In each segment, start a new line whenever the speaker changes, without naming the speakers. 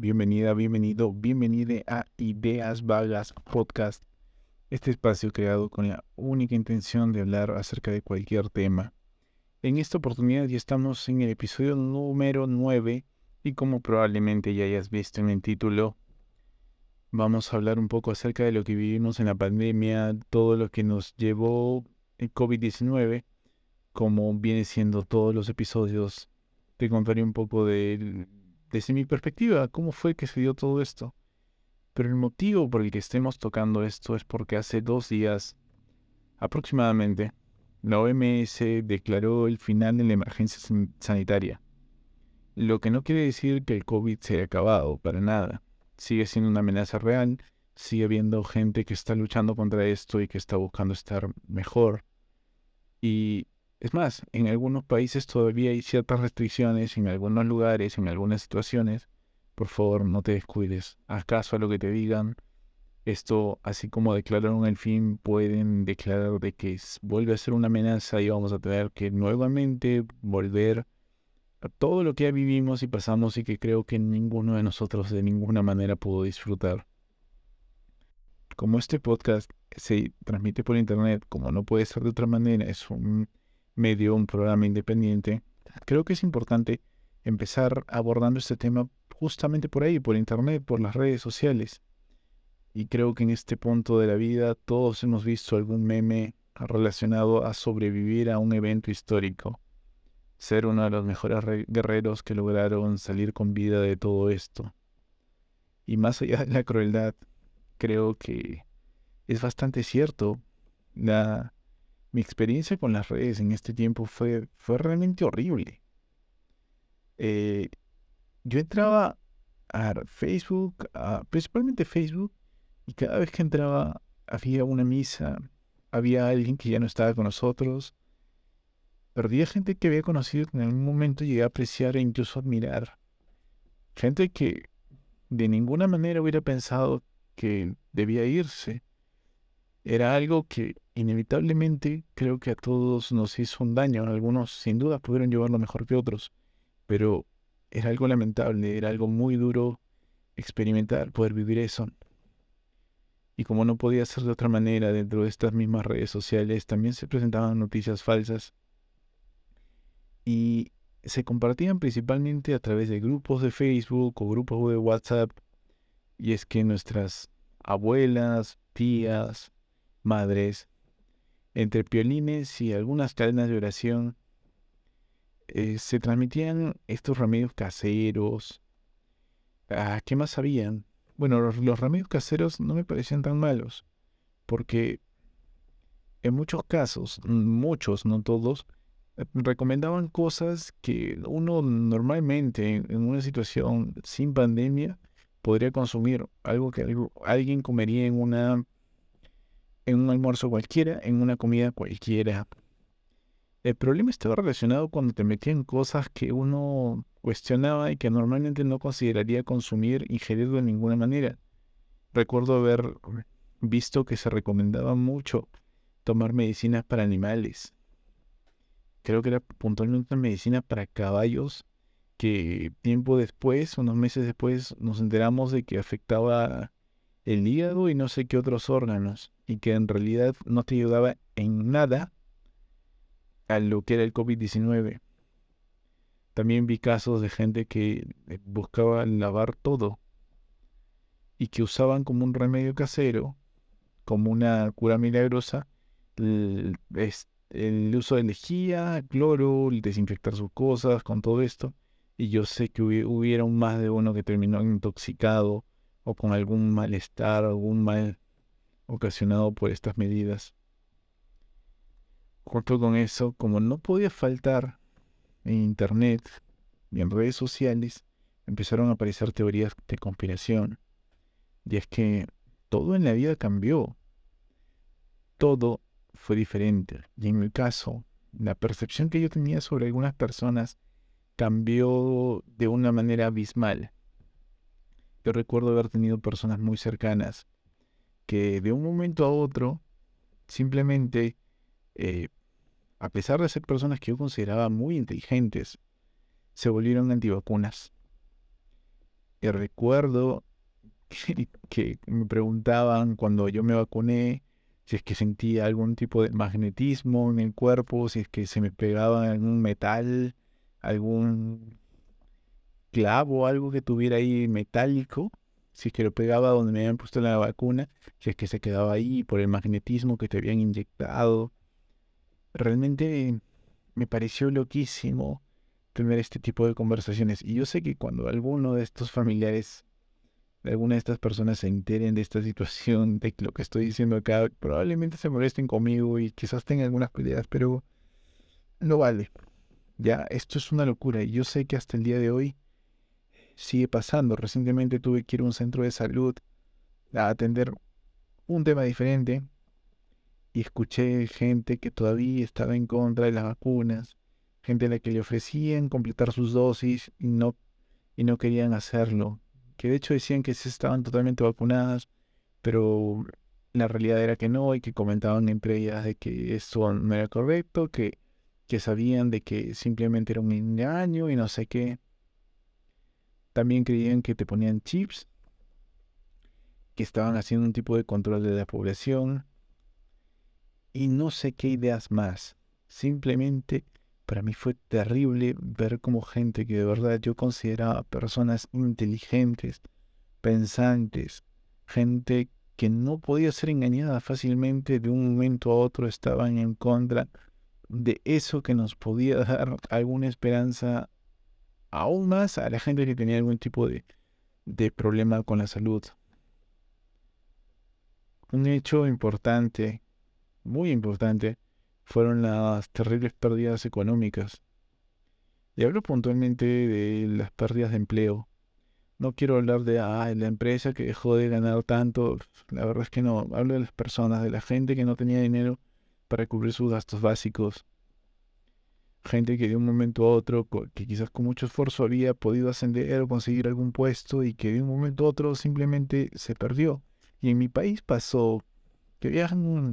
bienvenida, bienvenido, bienvenida a Ideas Vagas Podcast, este espacio creado con la única intención de hablar acerca de cualquier tema. En esta oportunidad ya estamos en el episodio número 9 y como probablemente ya hayas visto en el título, vamos a hablar un poco acerca de lo que vivimos en la pandemia, todo lo que nos llevó el COVID-19, como viene siendo todos los episodios. Te contaré un poco de desde mi perspectiva, cómo fue que se dio todo esto. Pero el motivo por el que estemos tocando esto es porque hace dos días aproximadamente la OMS declaró el final de la emergencia sanitaria. Lo que no quiere decir que el COVID se haya acabado, para nada. Sigue siendo una amenaza real, sigue habiendo gente que está luchando contra esto y que está buscando estar mejor. Y es más, en algunos países todavía hay ciertas restricciones, en algunos lugares, en algunas situaciones. Por favor, no te descuides. Haz caso a lo que te digan. Esto, así como declararon el fin, pueden declarar de que vuelve a ser una amenaza y vamos a tener que nuevamente volver a todo lo que ya vivimos y pasamos y que creo que ninguno de nosotros de ninguna manera pudo disfrutar. Como este podcast se transmite por internet, como no puede ser de otra manera, es un medio, un programa independiente, creo que es importante empezar abordando este tema justamente por ahí, por internet, por las redes sociales. Y creo que en este punto de la vida todos hemos visto algún meme relacionado a sobrevivir a un evento histórico, ser uno de los mejores guerreros que lograron salir con vida de todo esto. Y más allá de la crueldad, creo que es bastante cierto. La, mi experiencia con las redes en este tiempo fue, fue realmente horrible. Eh, yo entraba a Facebook, principalmente Facebook, y cada vez que entraba había una misa, había alguien que ya no estaba con nosotros. Perdía gente que había conocido en algún momento llegué a apreciar e incluso admirar. Gente que de ninguna manera hubiera pensado que debía irse. Era algo que inevitablemente creo que a todos nos hizo un daño. Algunos sin duda pudieron llevarlo mejor que otros, pero era algo lamentable, era algo muy duro experimentar, poder vivir eso. Y como no podía ser de otra manera dentro de estas mismas redes sociales, también se presentaban noticias falsas y se compartían principalmente a través de grupos de Facebook o grupos de WhatsApp. Y es que nuestras abuelas, tías, madres, entre piolines y algunas cadenas de oración, eh, se transmitían estos remedios caseros. Ah, ¿Qué más sabían? Bueno, los, remedios caseros no me parecían tan malos, porque en muchos casos, muchos, no todos, recomendaban cosas que uno normalmente en una situación sin pandemia podría consumir, algo que alguien comería en una en un almuerzo cualquiera, en una comida cualquiera. El problema estaba relacionado cuando te metían cosas que uno cuestionaba y que normalmente no consideraría consumir, ingerir de ninguna manera. Recuerdo haber visto que se recomendaba mucho tomar medicinas para animales. Creo que era puntualmente medicina para caballos que tiempo después, unos meses después, nos enteramos de que afectaba el hígado y no sé qué otros órganos, y que en realidad no te ayudaba en nada a lo que era el COVID-19. También vi casos de gente que eh, buscaba lavar todo y que usaban como un remedio casero, como una cura milagrosa, el, uso de lejía, cloro, el desinfectar sus cosas con todo esto. Y yo sé que hubieron más de uno que terminó intoxicado o con algún malestar, algún mal ocasionado por estas medidas. Junto con eso, como no podía faltar en Internet y en redes sociales, empezaron a aparecer teorías de conspiración. Y es que todo en la vida cambió. Todo fue diferente. Y en mi caso, la percepción que yo tenía sobre algunas personas cambió de una manera abismal. Yo recuerdo haber tenido personas muy cercanas que de un momento a otro, simplemente, eh, a pesar de ser personas que yo consideraba muy inteligentes, se volvieron antivacunas. Y recuerdo que, me preguntaban cuando yo me vacuné si es que sentía algún tipo de magnetismo en el cuerpo, si es que se me pegaba algún metal, algún clavo, algo que tuviera ahí metálico, si es que lo pegaba donde me habían puesto la vacuna, si es que se quedaba ahí por el magnetismo que te habían inyectado. Realmente me pareció loquísimo tener este tipo de conversaciones. Y yo sé que cuando alguno de estos familiares, de alguna de estas personas se enteren de esta situación, de lo que estoy diciendo acá, probablemente se molesten conmigo y quizás tengan algunas peleas, pero no vale. Ya, esto es una locura. Y yo sé que hasta el día de hoy sigue pasando. Recientemente tuve que ir a un centro de salud a atender un tema diferente y escuché gente que todavía estaba en contra de las vacunas, gente a la que le ofrecían completar sus dosis y no, y no querían hacerlo, que de hecho decían que se estaban totalmente vacunadas, pero la realidad era que no y que comentaban entre ellas de que eso no era correcto, que, que sabían de que simplemente era un engaño y no sé qué. También creían que te ponían chips, que estaban haciendo un tipo de control de la población y no sé qué ideas más. Simplemente para mí fue terrible ver como gente que de verdad yo consideraba personas inteligentes, pensantes, gente que no podía ser engañada fácilmente de un momento a otro estaban en contra de eso que nos podía dar alguna esperanza aún más a la gente que tenía algún tipo de, de problema con la salud. Un hecho importante muy importante fueron las terribles pérdidas económicas. Y hablo puntualmente de las pérdidas de empleo. No quiero hablar de ah, la empresa que dejó de ganar tanto. La verdad es que no. Hablo de las personas, de la gente que no tenía dinero para cubrir sus gastos básicos. Gente que de un momento a otro, que quizás con mucho esfuerzo había podido ascender o conseguir algún puesto y que de un momento a otro simplemente se perdió. Y en mi país pasó que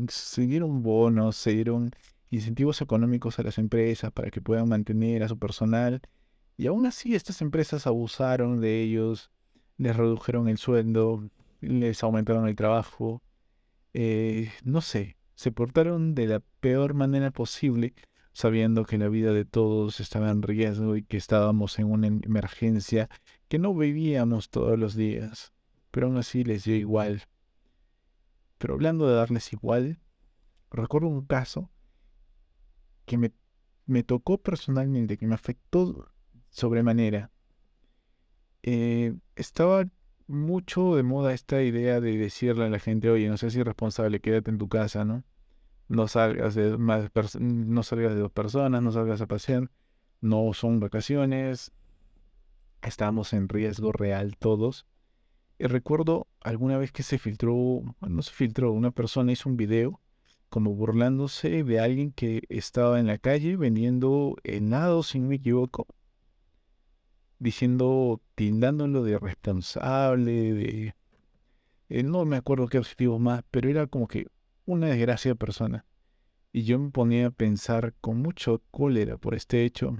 se dieron bonos, se dieron incentivos económicos a las empresas para que puedan mantener a su personal. Y aún así estas empresas abusaron de ellos, les redujeron el sueldo, les aumentaron el trabajo. Eh, no sé, se portaron de la peor manera posible, sabiendo que la vida de todos estaba en riesgo y que estábamos en una emergencia que no vivíamos todos los días. Pero aún así les dio igual. Pero hablando de darles igual, recuerdo un caso que me, me tocó personalmente, que me afectó sobremanera. Eh, estaba mucho de moda esta idea de decirle a la gente, oye, no seas irresponsable, quédate en tu casa, ¿no? No salgas de más no salgas de dos personas, no salgas a pasear, no son vacaciones, estamos en riesgo real todos. Y recuerdo alguna vez que se filtró, no se filtró, una persona hizo un video como burlándose de alguien que estaba en la calle vendiendo helados, si no me equivoco, diciendo, tildándolo de responsable, de... Eh, no me acuerdo qué objetivo más, pero era como que una desgracia de persona. Y yo me ponía a pensar con mucho cólera por este hecho,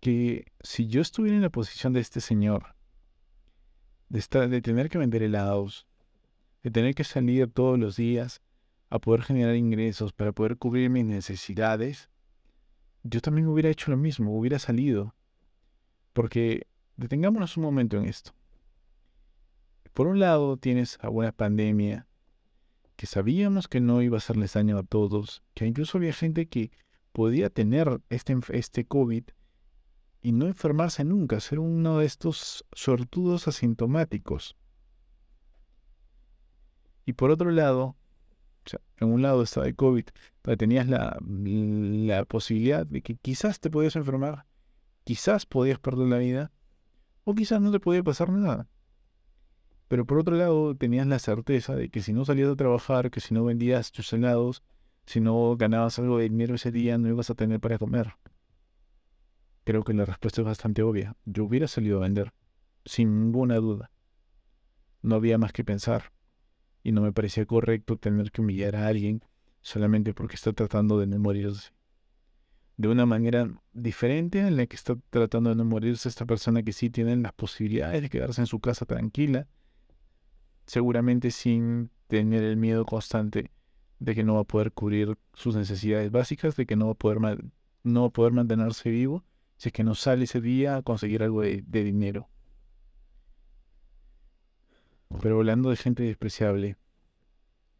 que si yo estuviera en la posición de este señor, de, estar, de tener que vender helados, de tener que salir todos los días a poder generar ingresos para poder cubrir mis necesidades, yo también hubiera hecho lo mismo, hubiera salido. Porque detengámonos un momento en esto. Por un lado tienes a una pandemia que sabíamos que no iba a hacerles daño a todos, que incluso había gente que podía tener este, este COVID y no enfermarse nunca, ser uno de estos sortudos asintomáticos. Y por otro lado, en un lado estaba el COVID, pero tenías la, la posibilidad de que quizás te podías enfermar, quizás podías perder la vida, o quizás no te podía pasar nada. Pero por otro lado, tenías la certeza de que si no salías a trabajar, que si no vendías tus helados, si no ganabas algo de dinero ese día, no ibas a tener para comer. Creo que la respuesta es bastante obvia. Yo hubiera salido a vender, sin ninguna duda. No había más que pensar. Y no me parecía correcto tener que humillar a alguien solamente porque está tratando de no morirse. de una manera diferente en la que está tratando de no morirse esta persona que sí tiene las posibilidades de quedarse en su casa tranquila, seguramente sin tener el miedo constante de que no va a poder cubrir sus necesidades básicas, de que no va a poder, no va a poder mantenerse vivo si es que no sale ese día a conseguir algo de, de dinero. Pero hablando de gente despreciable,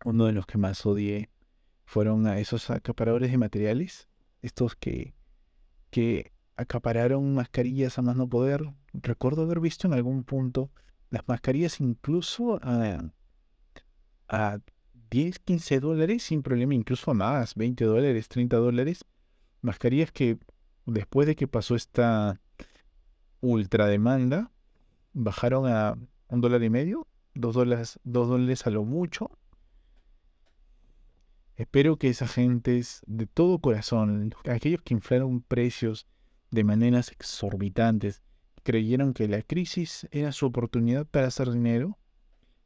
uno de los que más odié fueron a esos acaparadores de materiales, estos que, que acapararon mascarillas a más no poder. Recuerdo haber visto en algún punto las mascarillas incluso a, a 10, 15 dólares sin problema, incluso a más, 20 dólares, 30 dólares. Mascarillas que después de que pasó esta ultra demanda, bajaron a un dólar y medio, dos dólares, dos dólares a lo mucho. Espero que esas gentes de todo corazón, aquellos que inflaron precios de maneras exorbitantes, creyeron que la crisis era su oportunidad para hacer dinero,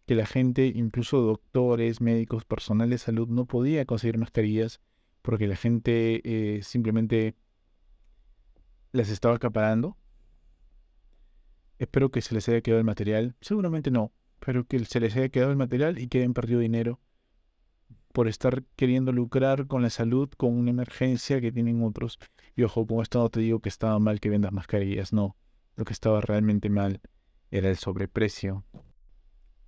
que la gente, incluso doctores, médicos, personal de salud, no podía conseguir mascarillas porque la gente eh, simplemente las estaba acaparando. Espero que se les haya quedado el material. Seguramente no, pero que se les haya quedado el material y que hayan perdido dinero por estar queriendo lucrar con la salud, con una emergencia que tienen otros. Y ojo, con esto no te digo que estaba mal que vendas mascarillas, no. Lo que estaba realmente mal era el sobreprecio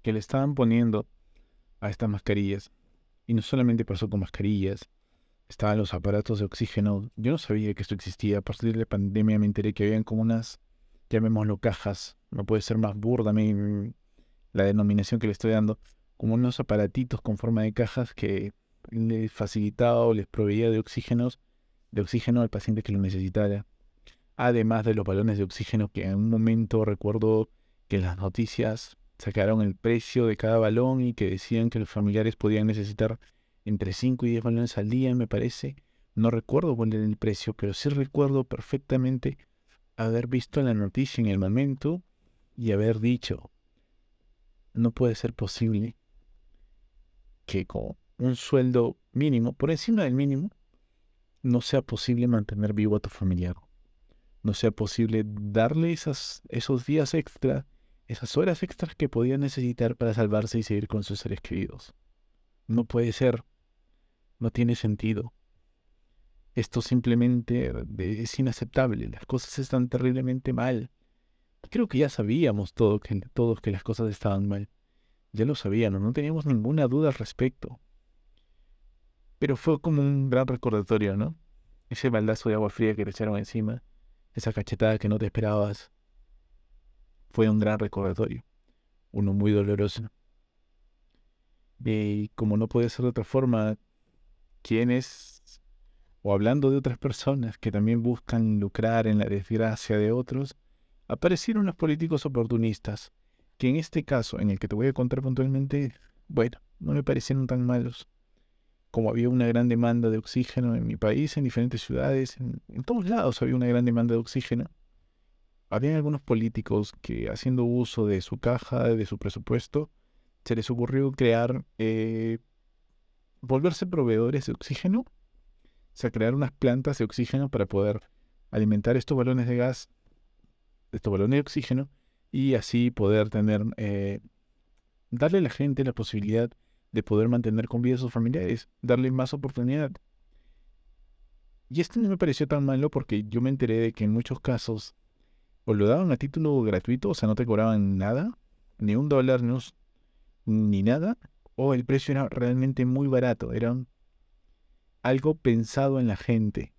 que le estaban poniendo a estas mascarillas. Y no solamente pasó con mascarillas, estaban los aparatos de oxígeno. Yo no sabía que esto existía. A partir de la pandemia me enteré que habían como unas, llamémoslo cajas, no puede ser más burda la denominación que le estoy dando, como unos aparatitos con forma de cajas que les facilitaba o les proveía de oxígenos, de oxígeno al paciente que lo necesitara. Además de los balones de oxígeno que en un momento recuerdo que las noticias sacaron el precio de cada balón y que decían que los familiares podían necesitar entre 5 y 10 balones al día, me parece. No recuerdo era el precio, pero sí recuerdo perfectamente haber visto la noticia en el momento y haber dicho, no puede ser posible que con un sueldo mínimo, por encima del mínimo, no sea posible mantener vivo a tu familiar. No sea posible darle esos días extra, esas horas extras que podía necesitar para salvarse y seguir con sus seres queridos. No puede ser. No tiene sentido. Esto simplemente es inaceptable. Las cosas están terriblemente mal. Creo que ya sabíamos todo que, todos que las cosas estaban mal. Ya lo sabíamos, no teníamos ninguna duda al respecto. Pero fue como un gran recordatorio, ¿no? Ese baldazo de agua fría que te echaron encima, esa cachetada que no te esperabas, fue un gran recordatorio, uno muy doloroso. Y como no puede ser de otra forma, quienes, o hablando de otras personas que también buscan lucrar en la desgracia de otros, aparecieron los políticos oportunistas que en este caso, en el que te voy a contar puntualmente, bueno, no me parecieron tan malos. Como había una gran demanda de oxígeno en mi país, en diferentes ciudades, en, todos lados había una gran demanda de oxígeno. Había algunos políticos que haciendo uso de su caja, de su presupuesto, se les ocurrió crear, eh, volverse proveedores de oxígeno, o sea, crear unas plantas de oxígeno para poder alimentar estos balones de gas, estos balones de oxígeno, y así poder tener, eh, darle a la gente la posibilidad de poder mantener con vida a sus familiares, darle más oportunidad. Y esto no me pareció tan malo porque yo me enteré de que en muchos casos o lo daban a título gratuito, o sea, no te cobraban nada, ni un dólar, ni nada, o el precio era realmente muy barato, era algo pensado en la gente.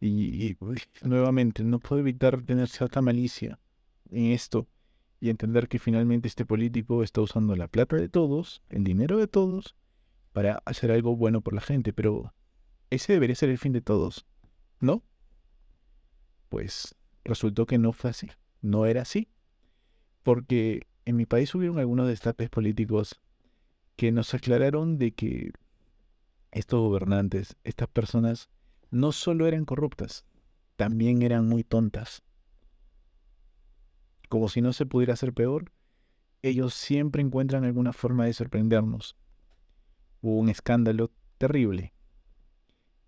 Y, nuevamente, no puedo evitar tener cierta malicia en esto y entender que finalmente este político está usando la plata de todos, el dinero de todos, para hacer algo bueno por la gente, pero ese debería ser el fin de todos, ¿no? Pues resultó que no fue así, no era así, porque en mi país hubieron algunos destapes políticos que nos aclararon de que estos gobernantes, estas personas, no solo eran corruptas, también eran muy tontas como si no se pudiera hacer peor, ellos siempre encuentran alguna forma de sorprendernos. Hubo un escándalo terrible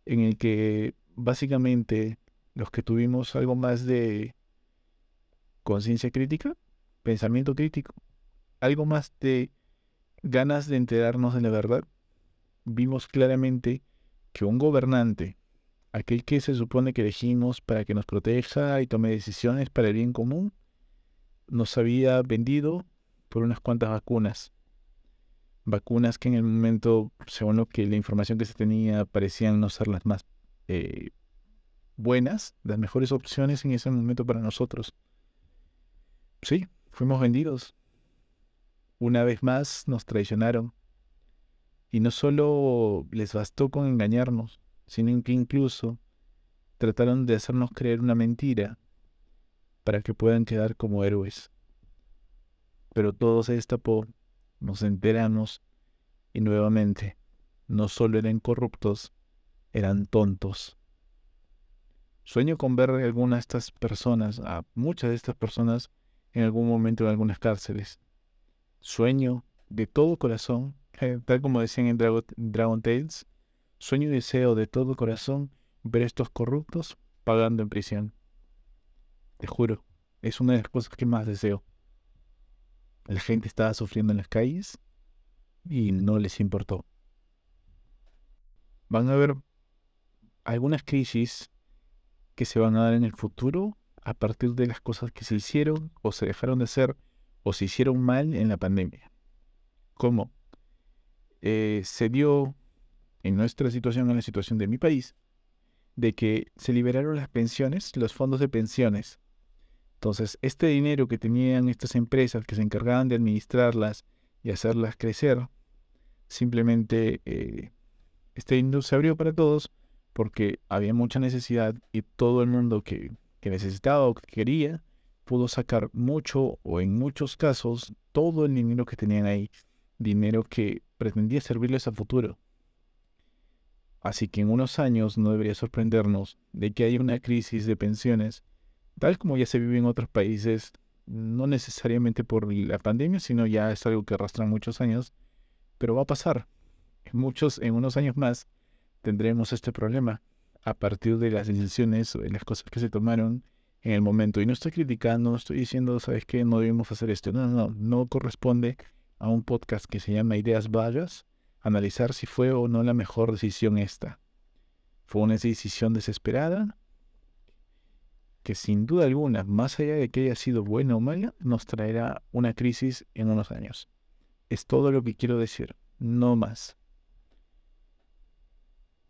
en el que básicamente los que tuvimos algo más de conciencia crítica, pensamiento crítico, algo más de ganas de enterarnos de la verdad, vimos claramente que un gobernante, aquel que se supone que elegimos para que nos proteja y tome decisiones para el bien común, nos había vendido por unas cuantas vacunas. Vacunas que en el momento, según lo que la información que se tenía, parecían no ser las más eh, buenas, las mejores opciones en ese momento para nosotros. Sí, fuimos vendidos. Una vez más nos traicionaron. Y no solo les bastó con engañarnos, sino que incluso trataron de hacernos creer una mentira para que puedan quedar como héroes. Pero todo se destapó, nos enteramos y nuevamente no solo eran corruptos, eran tontos. Sueño con ver a algunas de estas personas, a muchas de estas personas, en algún momento en algunas cárceles. Sueño de todo corazón, eh, tal como decían en Dragon, Tales, sueño y deseo de todo corazón ver a estos corruptos pagando en prisión. Te juro, es una de las cosas que más deseo. La gente estaba sufriendo en las calles y no les importó. Van a haber algunas crisis que se van a dar en el futuro a partir de las cosas que se hicieron o se dejaron de hacer o se hicieron mal en la pandemia. ¿Cómo? Eh, se dio en nuestra situación, en la situación de mi país, de que se liberaron las pensiones, los fondos de pensiones. Entonces, este dinero que tenían estas empresas que se encargaban de administrarlas y hacerlas crecer, simplemente eh, este dinero se abrió para todos porque había mucha necesidad y todo el mundo que, necesitaba o que quería pudo sacar mucho o en muchos casos todo el dinero que tenían ahí, dinero que pretendía servirles a futuro. Así que en unos años no debería sorprendernos de que haya una crisis de pensiones, tal como ya se vive en otros países, no necesariamente por la pandemia, sino ya es algo que arrastra muchos años, pero va a pasar. En muchos, en unos años más, tendremos este problema a partir de las decisiones o de las cosas que se tomaron en el momento. Y no estoy criticando, no estoy diciendo, ¿sabes qué? No debemos hacer esto. No, no, no. No corresponde a un podcast que se llama Ideas Vallas analizar si fue o no la mejor decisión esta. Fue una decisión desesperada que sin duda alguna, más allá de que haya sido buena o mala, nos traerá una crisis en unos años. Es todo lo que quiero decir, no más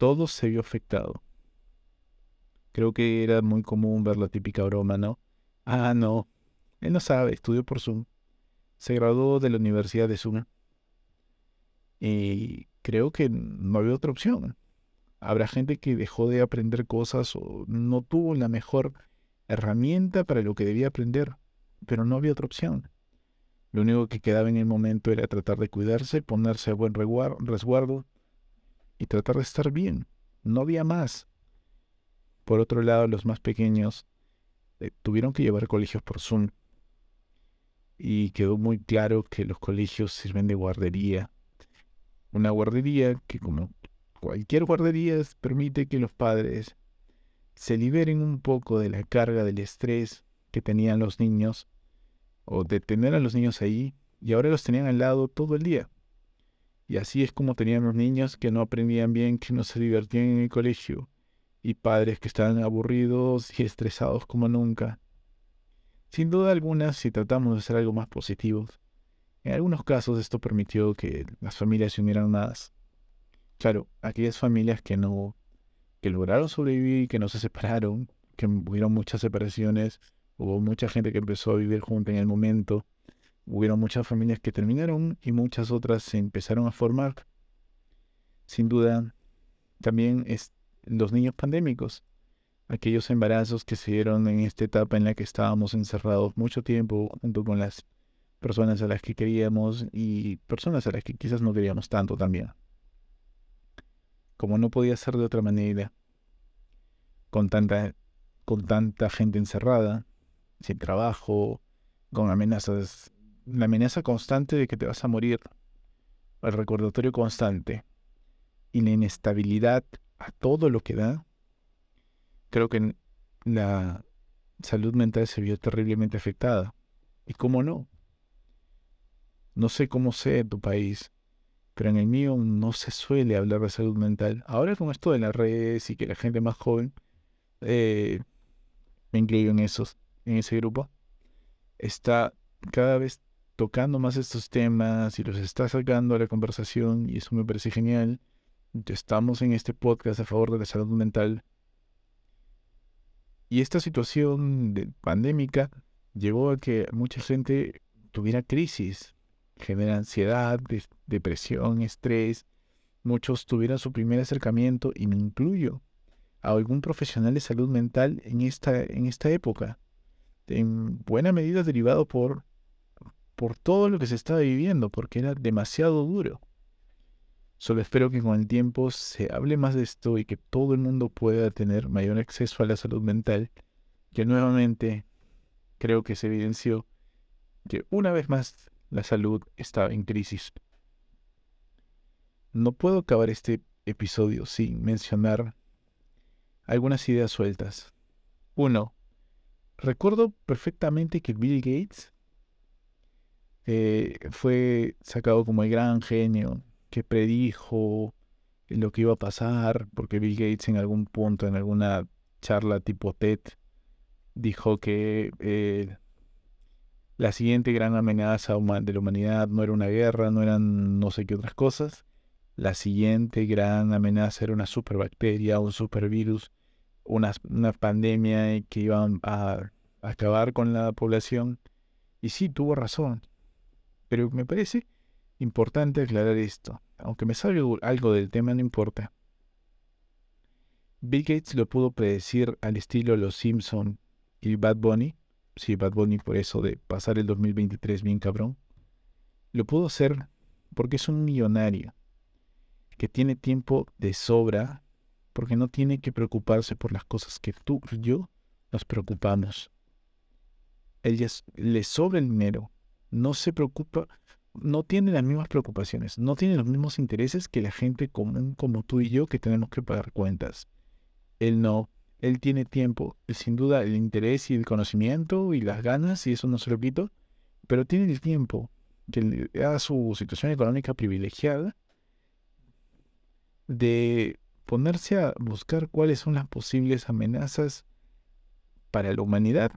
todo se vio afectado. Creo que era muy común ver la típica broma, ¿no? Ah, no, él no sabe, estudió por Zoom. Se graduó de la Universidad de Zoom. Y creo que no había otra opción. Habrá gente que dejó de aprender cosas o no tuvo la mejor herramienta para lo que debía aprender, pero no había otra opción. Lo único que quedaba en el momento era tratar de cuidarse, ponerse a buen resguardo y tratar de estar bien. No había más. Por otro lado, los más pequeños eh, tuvieron que llevar colegios por Zoom. Y quedó muy claro que los colegios sirven de guardería. Una guardería que, como cualquier guardería, permite que los padres se liberen un poco de la carga del estrés que tenían los niños o de tener a los niños ahí y ahora los tenían al lado todo el día. Y así es como teníamos niños que no aprendían bien, que no se divertían en el colegio, y padres que estaban aburridos y estresados como nunca. Sin duda alguna, si tratamos de hacer algo más positivo, en algunos casos esto permitió que las familias se unieran más. Claro, aquellas familias que no, que lograron sobrevivir, que no se separaron, que hubieron muchas separaciones, hubo mucha gente que empezó a vivir junto en el momento, Hubieron muchas familias que terminaron y muchas otras se empezaron a formar. Sin duda, también es los niños pandémicos, aquellos embarazos que se dieron en esta etapa en la que estábamos encerrados mucho tiempo junto con las personas a las que queríamos y personas a las que quizás no queríamos tanto también. Como no podía ser de otra manera, con tanta, con tanta gente encerrada, sin trabajo, con amenazas la amenaza constante de que te vas a morir, el recordatorio constante y la inestabilidad a todo lo que da, creo que la salud mental se vio terriblemente afectada. ¿Y cómo no? No sé cómo sea en tu país, pero en el mío no se suele hablar de salud mental. Ahora con esto de las redes y que la gente más joven, eh, me incluyo en esos, en ese grupo, está cada vez tocando más estos temas y los está sacando a la conversación y eso me parece genial. Estamos en este podcast a favor de la salud mental. Y esta situación de pandémica llevó a que mucha gente tuviera crisis, genera ansiedad, depresión, estrés. Muchos tuvieran su primer acercamiento, y me incluyo, a algún profesional de salud mental en esta, en esta época. En buena medida derivado por, por todo lo que se estaba viviendo, porque era demasiado duro. Solo espero que con el tiempo se hable más de esto y que todo el mundo pueda tener mayor acceso a la salud mental, que nuevamente creo que se evidenció que una vez más la salud está en crisis. No puedo acabar este episodio sin mencionar algunas ideas sueltas. Uno, recuerdo perfectamente que Bill Gates eh, fue sacado como el gran genio que predijo lo que iba a pasar, porque Bill Gates en algún punto, en alguna charla tipo TED, dijo que eh, la siguiente gran amenaza de la humanidad no era una guerra, no eran no sé qué otras cosas. La siguiente gran amenaza era una superbacteria, un supervirus, una, una pandemia que iba a acabar con la población. Y sí, tuvo razón. Pero me parece Importante aclarar esto. Aunque me sabe algo del tema, no importa. Bill Gates lo pudo predecir al estilo Los Simpson y Bad Bunny. Sí, Bad Bunny por eso de pasar el 2023 bien cabrón. Lo pudo hacer porque es un millonario que tiene tiempo de sobra porque no tiene que preocuparse por las cosas que tú y yo nos preocupamos. Él le sobra el dinero, no se preocupa no tiene las mismas preocupaciones, no tiene los mismos intereses que la gente común como tú y yo que tenemos que pagar cuentas. Él no, él tiene tiempo, sin duda el interés y el conocimiento y las ganas, y eso no se lo quito, pero tiene el tiempo que da su situación económica privilegiada de ponerse a buscar cuáles son las posibles amenazas para la humanidad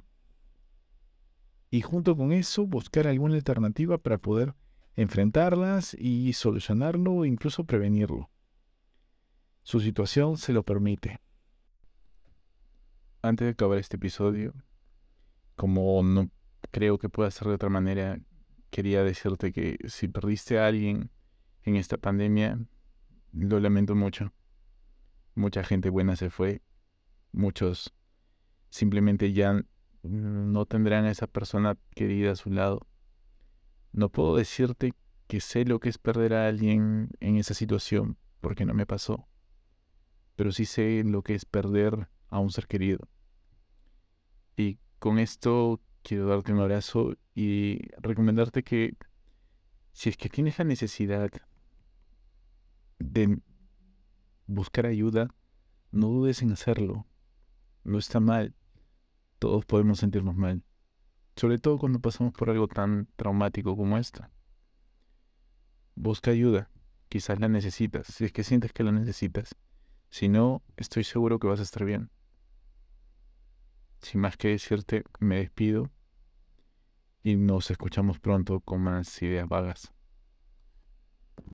y junto con eso buscar alguna alternativa para poder enfrentarlas y solucionarlo o incluso prevenirlo. Su situación se lo permite. Antes de acabar este episodio, como no creo que pueda ser de otra manera, quería decirte que si perdiste a alguien en esta pandemia, lo lamento mucho. Mucha gente buena se fue, muchos simplemente ya no tendrán a esa persona querida a su lado no puedo decirte que sé lo que es perder a alguien en esa situación, porque no me pasó. Pero sí sé lo que es perder a un ser querido. Y con esto quiero darte un abrazo y recomendarte que si es que tienes la necesidad de buscar ayuda, no dudes en hacerlo. No está mal. Todos podemos sentirnos mal sobre todo cuando pasamos por algo tan traumático como esta. Busca ayuda, quizás la necesitas, si es que sientes que la necesitas. Si no, estoy seguro que vas a estar bien. Sin más que decirte, me despido y nos escuchamos pronto con más ideas vagas.